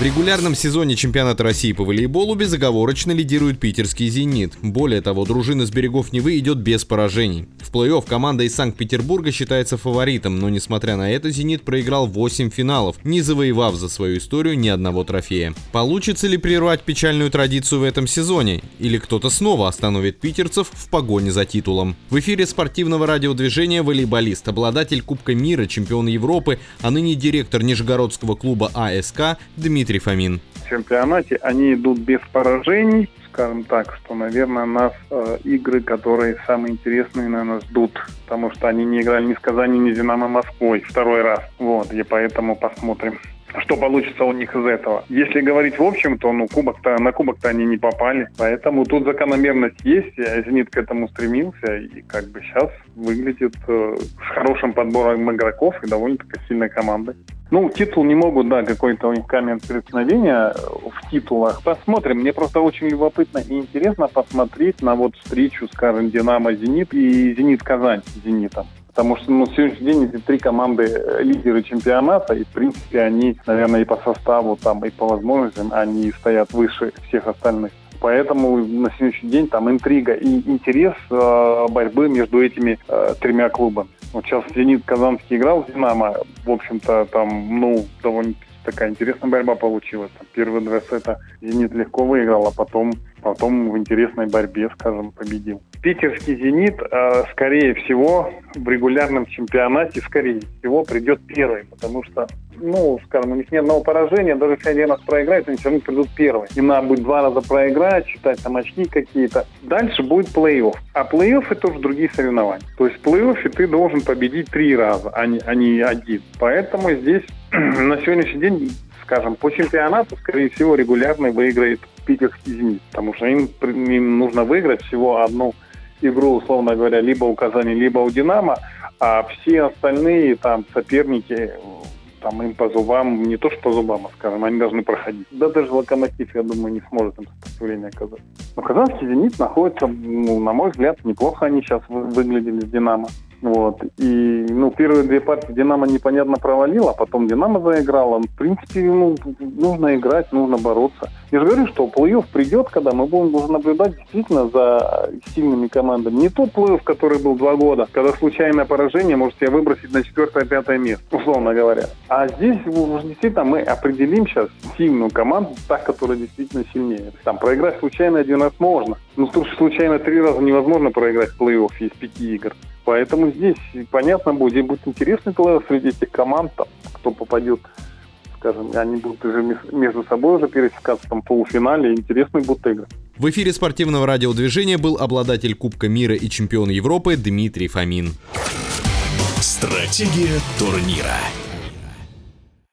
В регулярном сезоне чемпионата России по волейболу безоговорочно лидирует питерский «Зенит». Более того, дружина с берегов Невы идет без поражений. В плей-офф команда из Санкт-Петербурга считается фаворитом, но несмотря на это «Зенит» проиграл 8 финалов, не завоевав за свою историю ни одного трофея. Получится ли прервать печальную традицию в этом сезоне? Или кто-то снова остановит питерцев в погоне за титулом? В эфире спортивного радиодвижения волейболист, обладатель Кубка мира, чемпион Европы, а ныне директор Нижегородского клуба АСК Дмитрий Дмитрий Фомин. В чемпионате они идут без поражений, скажем так, что, наверное, нас э, игры, которые самые интересные, наверное, ждут, потому что они не играли ни с Казани, ни с Динамо Москвой второй раз. Вот, и поэтому посмотрим что получится у них из этого. Если говорить в общем, то ну, кубок-то, на кубок-то они не попали. Поэтому тут закономерность есть. Зенит к этому стремился. И как бы сейчас выглядит э, с хорошим подбором игроков и довольно-таки сильной командой. Ну, титул не могут, да, какой-то у них камень преткновения в титулах. Посмотрим. Мне просто очень любопытно и интересно посмотреть на вот встречу, скажем, Динамо-Зенит и Зенит-Казань с Зенитом. Потому что ну, на сегодняшний день эти три команды э, лидеры чемпионата, и в принципе они, наверное, и по составу, там, и по возможностям, они стоят выше всех остальных. Поэтому на сегодняшний день там интрига и интерес э, борьбы между этими э, тремя клубами. Вот сейчас «Зенит» Казанский играл с «Динамо». В общем-то, там, ну, довольно такая интересная борьба получилась. Там, первые два сета «Зенит» легко выиграл, а потом, потом в интересной борьбе, скажем, победил. Питерский «Зенит», э, скорее всего, в регулярном чемпионате, скорее всего, придет первый, потому что ну, скажем, у них ни одного поражения, даже если один раз проиграет, они все равно придут первые. Им надо будет два раза проиграть, считать там очки какие-то. Дальше будет плей-офф. А плей-офф это уже другие соревнования. То есть в плей-оффе ты должен победить три раза, а не, а не один. Поэтому здесь на сегодняшний день скажем, по чемпионату, скорее всего, регулярно выиграет питерский «Зенит», потому что им, им нужно выиграть всего одну игру, условно говоря, либо у Казани, либо у «Динамо», а все остальные там соперники там им по зубам, не то что по зубам, а скажем, они должны проходить. Да даже Локомотив, я думаю, не сможет им сопротивление оказать. Но Казанский «Зенит» находится, ну, на мой взгляд, неплохо они сейчас выглядели с «Динамо». Вот. И, ну, первые две партии «Динамо» непонятно провалила, а потом «Динамо» заиграла. В принципе, ну, нужно играть, нужно бороться. Я же говорю, что плей-офф придет, когда мы будем уже наблюдать действительно за сильными командами. Не тот плей-офф, который был два года, когда случайное поражение может себя выбросить на четвертое-пятое место, условно говоря. А здесь уже действительно мы определим сейчас сильную команду, так, которая действительно сильнее. Там проиграть случайно один раз можно. Но случайно три раза невозможно проиграть в плей-офф из пяти игр. Поэтому здесь понятно будет, будет интересный плей среди этих команд, там, кто попадет, скажем, они будут уже между собой уже пересекаться там, в полуфинале, интересные будут игры. В эфире спортивного радиодвижения был обладатель Кубка мира и чемпион Европы Дмитрий Фомин. Стратегия турнира.